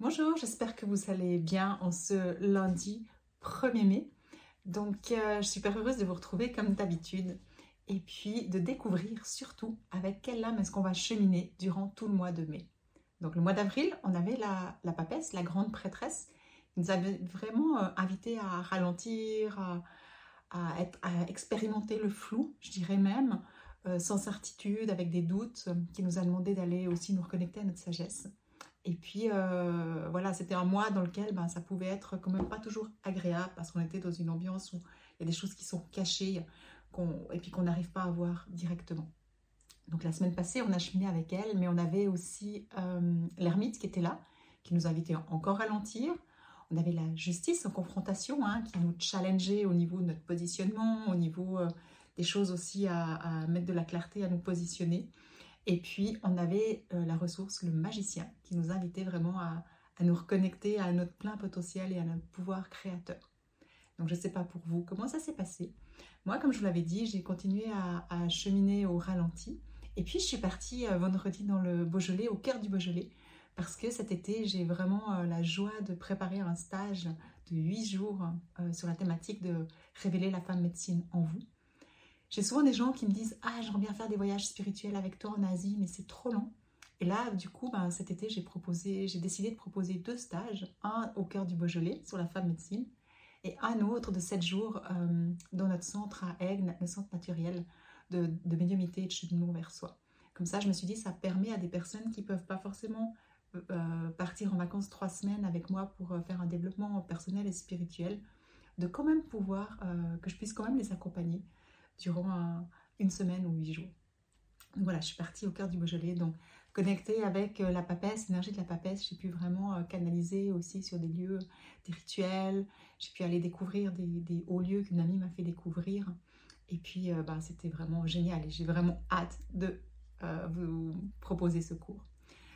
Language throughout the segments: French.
Bonjour, j'espère que vous allez bien en ce lundi 1er mai. Donc, euh, je suis super heureuse de vous retrouver comme d'habitude et puis de découvrir surtout avec quelle âme est-ce qu'on va cheminer durant tout le mois de mai. Donc, le mois d'avril, on avait la, la, papesse, la grande prêtresse, qui nous avait vraiment euh, invité à ralentir, à, être, à, expérimenter le flou, je dirais même, euh, sans certitude, avec des doutes, qui nous a demandé d'aller aussi nous reconnecter à notre sagesse. Et puis, euh, voilà, c'était un mois dans lequel ben, ça pouvait être quand même pas toujours agréable parce qu'on était dans une ambiance où il y a des choses qui sont cachées et puis qu'on n'arrive pas à voir directement. Donc, la semaine passée, on a cheminé avec elle, mais on avait aussi euh, l'ermite qui était là, qui nous invitait encore à ralentir. On avait la justice en confrontation, hein, qui nous challengeait au niveau de notre positionnement, au niveau euh, des choses aussi à, à mettre de la clarté, à nous positionner. Et puis, on avait euh, la ressource, le magicien, qui nous invitait vraiment à, nous reconnecter à notre plein potentiel et à notre pouvoir créateur. Donc, je ne sais pas pour vous comment ça s'est passé? Moi, comme je vous l'avais dit, j'ai continué à, cheminer au ralenti. Et puis, je suis partie euh, vendredi dans le Beaujolais, au cœur du Beaujolais, parce que cet été, j'ai vraiment euh, la joie de préparer un stage de huit jours sur la thématique de révéler la femme médecine en vous. J'ai souvent des gens qui me disent Ah, j'aimerais bien faire des voyages spirituels avec toi en Asie, mais c'est trop long. Et là, du coup, ben, cet été, j'ai décidé de proposer deux stages, un au cœur du Beaujolais sur la femme médecine et un autre de sept jours euh, dans notre centre à Aigle, le centre naturel de, de médiumité et de cheminement vers soi. Comme ça, je me suis dit, ça permet à des personnes qui ne peuvent pas forcément euh, euh, partir en vacances trois semaines avec moi pour faire un développement personnel et spirituel, de quand même pouvoir, que je puisse quand même les accompagner durant une semaine ou huit jours. Donc voilà, je suis partie au cœur du Beaujolais, donc connectée avec euh, la papesse, l'énergie de la papesse, j'ai pu vraiment euh, canaliser aussi sur des lieux, des rituels, j'ai pu aller découvrir des, hauts lieux qu'une amie m'a fait découvrir, et puis euh, bah, c'était vraiment génial, et j'ai vraiment hâte de vous proposer ce cours.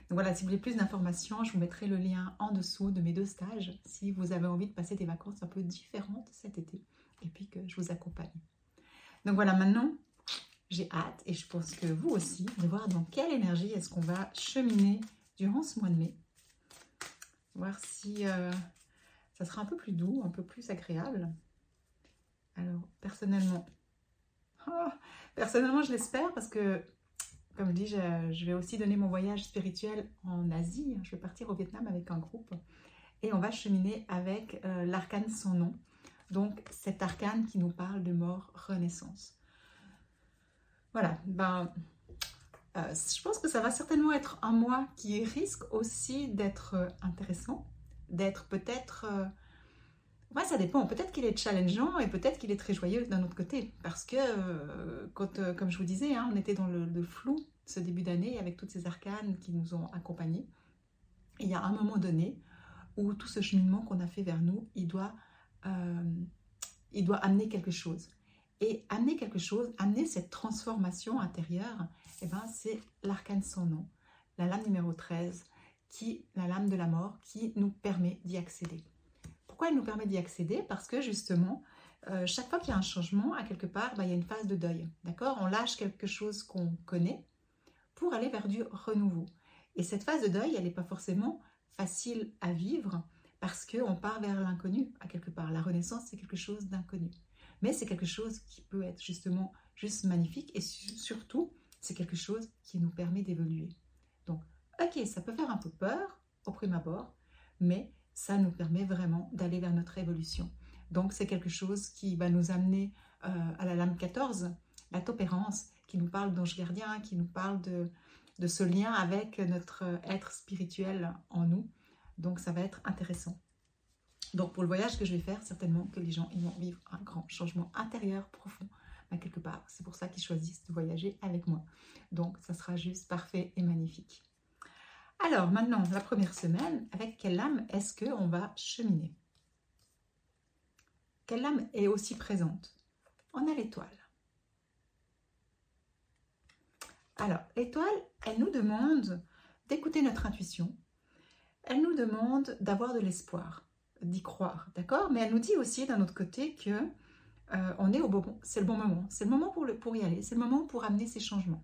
Donc voilà, si vous voulez plus d'informations, je vous mettrai le lien en dessous de mes deux stages, si vous avez envie de passer des vacances un peu différentes cet été, et puis que je vous accompagne. Donc voilà, maintenant, j'ai hâte, et je pense que vous aussi, de voir dans quelle énergie est-ce qu'on va cheminer durant ce mois de mai. Voir si euh, ça sera un peu plus doux, un peu plus agréable. Alors, personnellement, oh, personnellement, je l'espère parce que, comme je dis, je, vais aussi donner mon voyage spirituel en Asie. Je vais partir au Vietnam avec un groupe et on va cheminer avec euh, l'arcane sans nom. Donc, cet arcane qui nous parle de mort, renaissance. Voilà, ben, euh, je pense que ça va certainement être un mois qui risque aussi d'être euh, intéressant, d'être peut-être... Euh, ouais, ça dépend. Peut-être qu'il est challengeant et peut-être qu'il est très joyeux d'un autre côté. Parce que, quand, comme je vous disais, hein, on était dans le flou ce début d'année avec toutes ces arcanes qui nous ont accompagnés. il y a un moment donné où tout ce cheminement qu'on a fait vers nous, il doit euh, il doit amener quelque chose. Et amener quelque chose, amener cette transformation intérieure, eh ben, c'est l'arcane sans nom, la lame numéro 13, qui, la lame de la mort, qui nous permet d'y accéder. Pourquoi elle nous permet d'y accéder? Parce que justement, euh, chaque fois qu'il y a un changement, à quelque part, bah, il y a une phase de deuil. D'accord? On lâche quelque chose qu'on connaît pour aller vers du renouveau. Et cette phase de deuil, elle n'est pas forcément facile à vivre parce qu'on part vers l'inconnu, à quelque part. La renaissance, c'est quelque chose d'inconnu. Mais c'est quelque chose qui peut être justement juste magnifique et surtout, c'est quelque chose qui nous permet d'évoluer. Donc, ok, ça peut faire un peu peur au prime abord, mais ça nous permet vraiment d'aller vers notre évolution. Donc, c'est quelque chose qui va nous amener euh, à la lame 14, la topérance, qui nous parle d'ange gardien, qui nous parle de, de ce lien avec notre être spirituel en nous donc ça va être intéressant. Donc pour le voyage que je vais faire, certainement que les gens vont vivre un grand changement intérieur profond à quelque part. C'est pour ça qu'ils choisissent de voyager avec moi. Donc ça sera juste parfait et magnifique. Alors maintenant, la première semaine, avec quelle âme est-ce qu'on va cheminer? Quelle âme est aussi présente? On a l'étoile. Alors, l'étoile, elle nous demande d'écouter notre intuition, elle nous demande d'avoir de l'espoir, d'y croire, d'accord? Mais elle nous dit aussi d'un autre côté que euh, on est au bon, c'est le bon moment, c'est le moment pour, y aller, c'est le moment pour amener ces changements.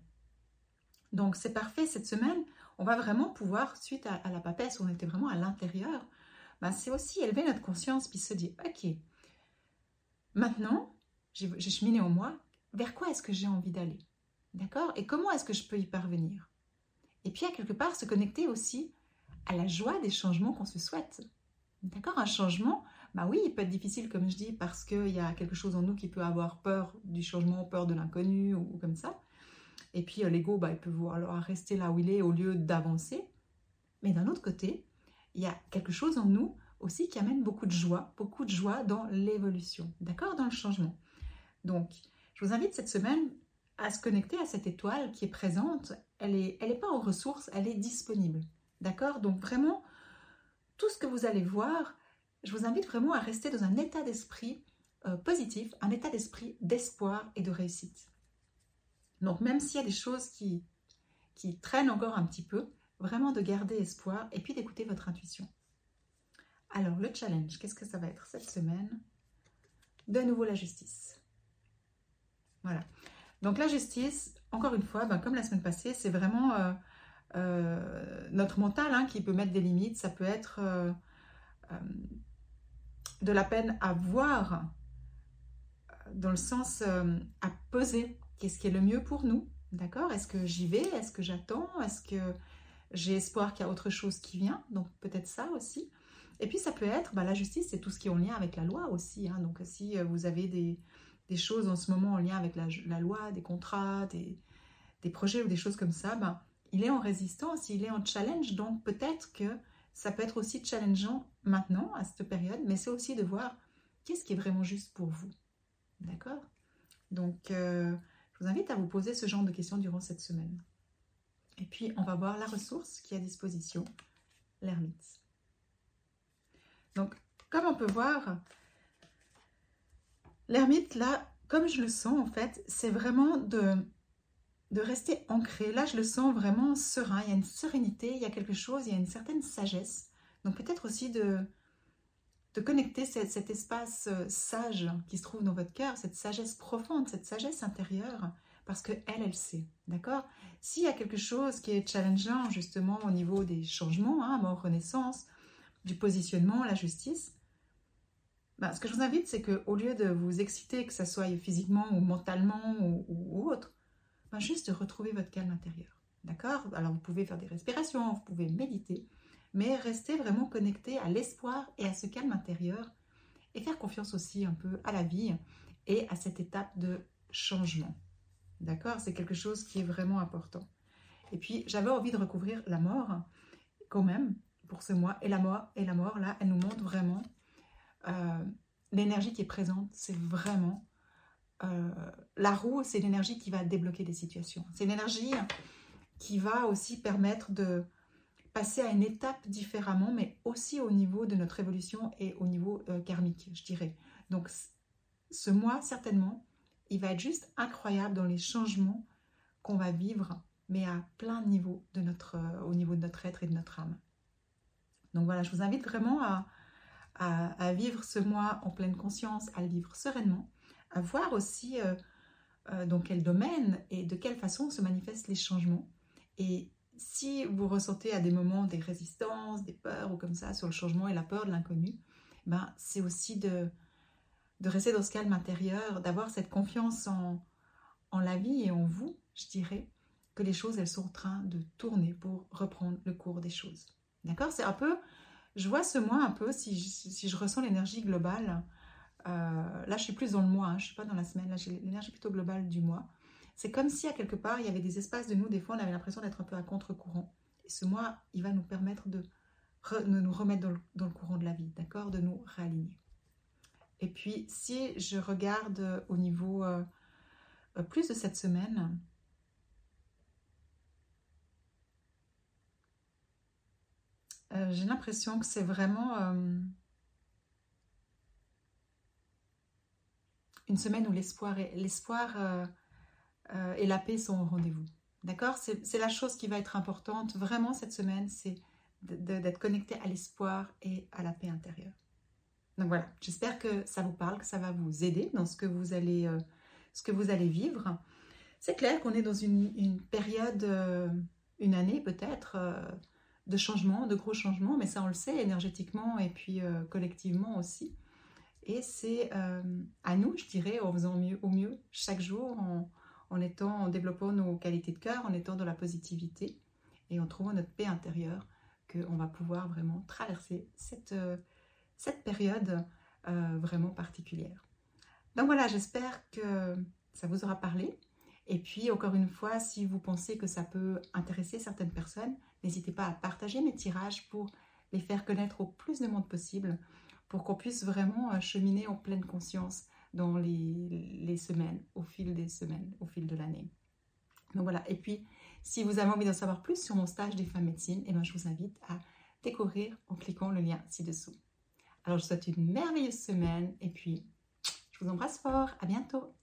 Donc c'est parfait cette semaine, on va vraiment pouvoir, suite à, la papesse, où on était vraiment à l'intérieur, ben, c'est aussi élever notre conscience, puis se dire, ok, maintenant, j'ai cheminé en moi, vers quoi est-ce que j'ai envie d'aller? D'accord? Et comment est-ce que je peux y parvenir? Et puis, à quelque part, se connecter aussi à la joie des changements qu'on se souhaite. D'accord? Un changement, bah oui, il peut être difficile, comme je dis, parce qu'il y a quelque chose en nous qui peut avoir peur du changement, peur de l'inconnu ou, comme ça. Et puis euh, l'ego, bah, il peut vouloir rester là où il est au lieu d'avancer. Mais d'un autre côté, il y a quelque chose en nous aussi qui amène beaucoup de joie, beaucoup de joie dans l'évolution, d'accord? Dans le changement. Donc, je vous invite cette semaine à se connecter à cette étoile qui est présente. Elle n'est elle est pas en ressources, elle est disponible, d'accord? Donc vraiment, tout ce que vous allez voir, je vous invite vraiment à rester dans un état d'esprit euh, positif, un état d'esprit d'espoir et de réussite. Donc même s'il y a des choses qui, qui traînent encore un petit peu, vraiment de garder espoir et puis d'écouter votre intuition. Alors le challenge, qu'est-ce que ça va être cette semaine? De nouveau la justice. Voilà. Donc la justice, encore une fois, ben, comme la semaine passée, c'est vraiment euh, euh, notre mental hein, qui peut mettre des limites. Ça peut être de la peine à voir, dans le sens à peser qu'est-ce qui est le mieux pour nous? D'accord? Est-ce que j'y vais? Est-ce que j'attends? Est-ce que j'ai espoir qu'il y a autre chose qui vient? Donc peut-être ça aussi. Et puis ça peut être, bah, la justice, c'est tout ce qui est en lien avec la loi aussi. Hein. Donc si euh, vous avez des, choses en ce moment en lien avec la, loi, des contrats, des, projets ou des choses comme ça, bah, il est en résistance, il est en challenge. Donc peut-être que ça peut être aussi challengeant maintenant, à cette période, mais c'est aussi de voir qu'est-ce qui est vraiment juste pour vous. D'accord? Donc, euh, je vous invite à vous poser ce genre de questions durant cette semaine. Et puis, on va voir la ressource qui est à disposition, l'ermite. Donc, comme on peut voir, l'ermite, là, comme je le sens, en fait, c'est vraiment de de rester ancré. Là, je le sens vraiment serein. Il y a une sérénité, il y a quelque chose, il y a une certaine sagesse. Donc peut-être aussi de, de connecter cet, espace euh, sage qui se trouve dans votre cœur, cette sagesse profonde, cette sagesse intérieure, parce que elle, elle sait, d'accord? S'il y a quelque chose qui est challengeant justement au niveau des changements, hein, mort, renaissance, du positionnement, la justice, ben, ce que je vous invite, c'est que au lieu de vous exciter, que ce soit physiquement ou mentalement ou autre, juste retrouver votre calme intérieur. D'accord? Alors vous pouvez faire des respirations, vous pouvez méditer, mais restez vraiment connecté à l'espoir et à ce calme intérieur et faire confiance aussi un peu à la vie et à cette étape de changement. D'accord? C'est quelque chose qui est vraiment important. Et puis j'avais envie de recouvrir la mort quand même pour ce mois. Et la mort, et la mort là, elle nous montre vraiment euh, l'énergie qui est présente. C'est vraiment euh, la roue, c'est l'énergie qui va débloquer des situations. C'est l'énergie qui va aussi permettre de passer à une étape différemment, mais aussi au niveau de notre évolution et au niveau euh, karmique, je dirais. Donc, ce mois, certainement, il va être juste incroyable dans les changements qu'on va vivre, mais à plein de niveaux de notre, euh, au niveau de notre être et de notre âme. Donc voilà, je vous invite vraiment à vivre ce mois en pleine conscience, à le vivre sereinement à voir aussi euh, euh, dans quel domaine et de quelle façon se manifestent les changements. Et si vous ressentez à des moments des résistances, des peurs ou comme ça sur le changement et la peur de l'inconnu, ben, c'est aussi de, de rester dans ce calme intérieur, d'avoir cette confiance en, en la vie et en vous, je dirais, que les choses, elles sont en train de tourner pour reprendre le cours des choses. D'accord? C'est un peu, je vois ce mois un peu, si si je ressens l'énergie globale, euh, là, je suis plus dans le mois, hein, je ne suis pas dans la semaine, là j'ai l'énergie plutôt globale du mois. C'est comme si à quelque part, il y avait des espaces de nous, des fois on avait l'impression d'être un peu à contre-courant. Et ce mois, il va nous permettre de, nous remettre dans le, courant de la vie, d'accord? De nous réaligner. Et puis, si je regarde au niveau euh, euh, plus de cette semaine, j'ai l'impression que c'est vraiment une semaine où l'espoir euh, euh, et la paix sont au rendez-vous. D'accord? C'est, la chose qui va être importante vraiment cette semaine, c'est d'être connecté à l'espoir et à la paix intérieure. Donc voilà, j'espère que ça vous parle, que ça va vous aider dans ce que vous allez, euh, ce que vous allez vivre. C'est clair qu'on est dans une, période une année peut-être de changements, de gros changements, mais ça on le sait énergétiquement et puis collectivement aussi. Et c'est à nous, je dirais, en faisant mieux, au mieux chaque jour, en, développant nos qualités de cœur, en étant dans la positivité et en trouvant notre paix intérieure, qu'on va pouvoir vraiment traverser cette, cette période vraiment particulière. Donc voilà, j'espère que ça vous aura parlé. Et puis, encore une fois, si vous pensez que ça peut intéresser certaines personnes, n'hésitez pas à partager mes tirages pour les faire connaître au plus de monde possible, pour qu'on puisse vraiment euh, cheminer en pleine conscience dans les, semaines, au fil des semaines, au fil de l'année. Donc voilà, et puis, si vous avez envie d'en savoir plus sur mon stage des femmes médecine, eh bien, je vous invite à découvrir en cliquant le lien ci-dessous. Alors, je vous souhaite une merveilleuse semaine et puis, je vous embrasse fort. À bientôt.